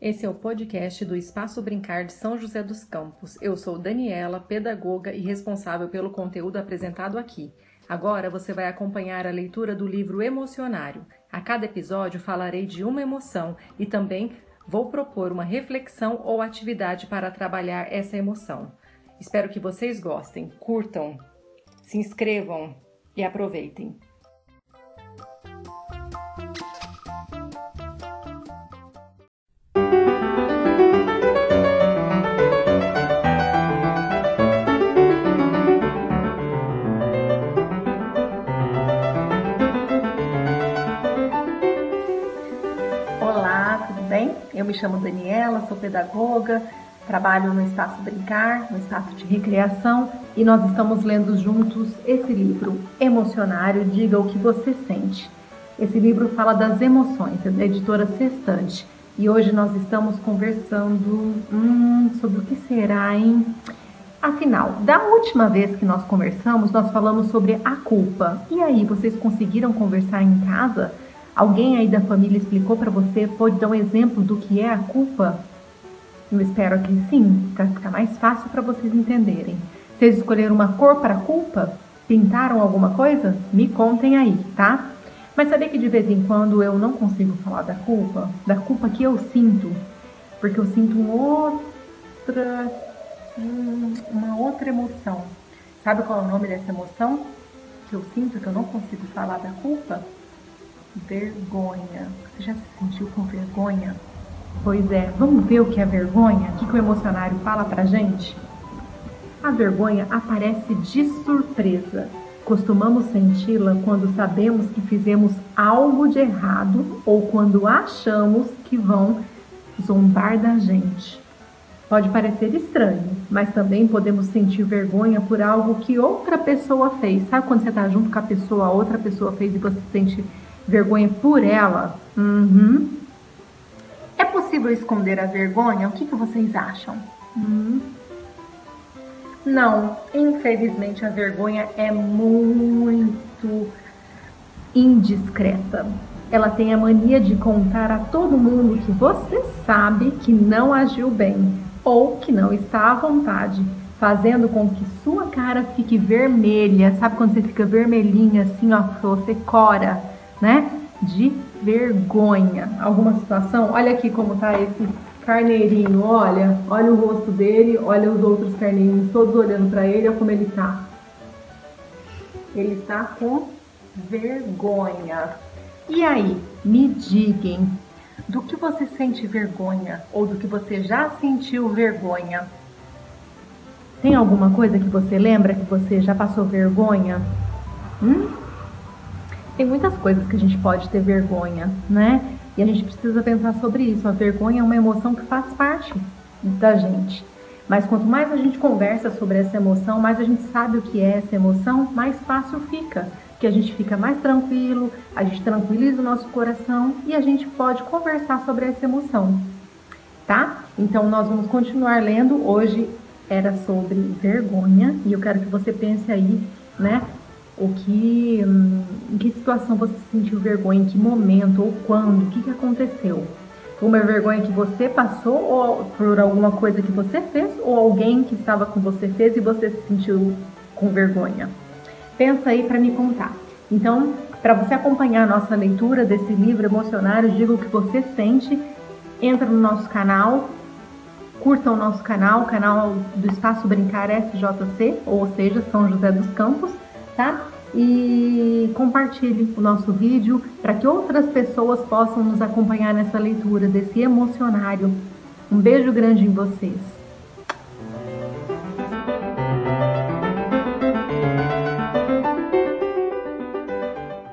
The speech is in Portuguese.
Esse é o podcast do Espaço Brincar de São José dos Campos. Eu sou Daniela, pedagoga e responsável pelo conteúdo apresentado aqui. Agora você vai acompanhar a leitura do livro Emocionário. A cada episódio falarei de uma emoção e também vou propor uma reflexão ou atividade para trabalhar essa emoção. Espero que vocês gostem, curtam, se inscrevam e aproveitem. Eu me chamo Daniela, sou pedagoga, trabalho no Espaço Brincar, no Espaço de Recreação, e nós estamos lendo juntos esse livro, Emocionário, Diga o que você sente. Esse livro fala das emoções, é da editora Sextante. E hoje nós estamos conversando hum, sobre o que será, hein? Afinal, da última vez que nós conversamos, nós falamos sobre a culpa. E aí, vocês conseguiram conversar em casa? Alguém aí da família explicou para você? Pode dar um exemplo do que é a culpa? Eu espero que sim, para ficar mais fácil para vocês entenderem. Vocês escolheram uma cor para a culpa? Pintaram alguma coisa? Me contem aí, tá? Mas sabia que de vez em quando eu não consigo falar da culpa? Da culpa que eu sinto? Porque eu sinto outra, uma outra emoção. Sabe qual é o nome dessa emoção que eu sinto que eu não consigo falar da culpa? Vergonha. Você já se sentiu com vergonha? Pois é, vamos ver o que é vergonha? O que, o emocionário fala pra gente? A vergonha aparece de surpresa. Costumamos senti-la quando sabemos que fizemos algo de errado ou quando achamos que vão zombar da gente. Pode parecer estranho, mas também podemos sentir vergonha por algo que outra pessoa fez. Sabe quando você está junto com a pessoa, a outra pessoa fez e você se sente vergonha por ela? Uhum. Possível esconder a vergonha? O que, que vocês acham? Uhum. Não, infelizmente a vergonha é muito indiscreta. Ela tem a mania de contar a todo mundo que você sabe que não agiu bem ou que não está à vontade, fazendo com que sua cara fique vermelha. Sabe quando você fica vermelhinha assim, ó, você cora? né? De vergonha. Alguma situação? Olha aqui como tá esse carneirinho, olha, olha o rosto dele, olha os outros carneirinhos todos olhando para ele, olha como ele tá. Ele tá com vergonha. E aí, me digam, do que você sente vergonha ou do que você já sentiu vergonha? Tem alguma coisa que você lembra que você já passou vergonha? Hum? Tem muitas coisas que a gente pode ter vergonha, né? E a gente precisa pensar sobre isso. A vergonha é uma emoção que faz parte da gente. Mas quanto mais a gente conversa sobre essa emoção, mais a gente sabe o que é essa emoção, mais fácil fica. Que a gente fica mais tranquilo, a gente tranquiliza o nosso coração e a gente pode conversar sobre essa emoção, tá? Então nós vamos continuar lendo. Hoje era sobre vergonha e eu quero que você pense aí, né? O que, em que situação você sentiu vergonha, em que momento ou quando, o que, que aconteceu? Uma vergonha que você passou ou por alguma coisa que você fez ou alguém que estava com você fez e você se sentiu com vergonha? Pensa aí para me contar. Então, para você acompanhar a nossa leitura desse livro emocionário, diga o que você sente, entra no nosso canal, curta o nosso canal, canal do Espaço Brincar SJC, ou seja, São José dos Campos, tá? E compartilhe o nosso vídeo para que outras pessoas possam nos acompanhar nessa leitura desse emocionário. Um beijo grande em vocês.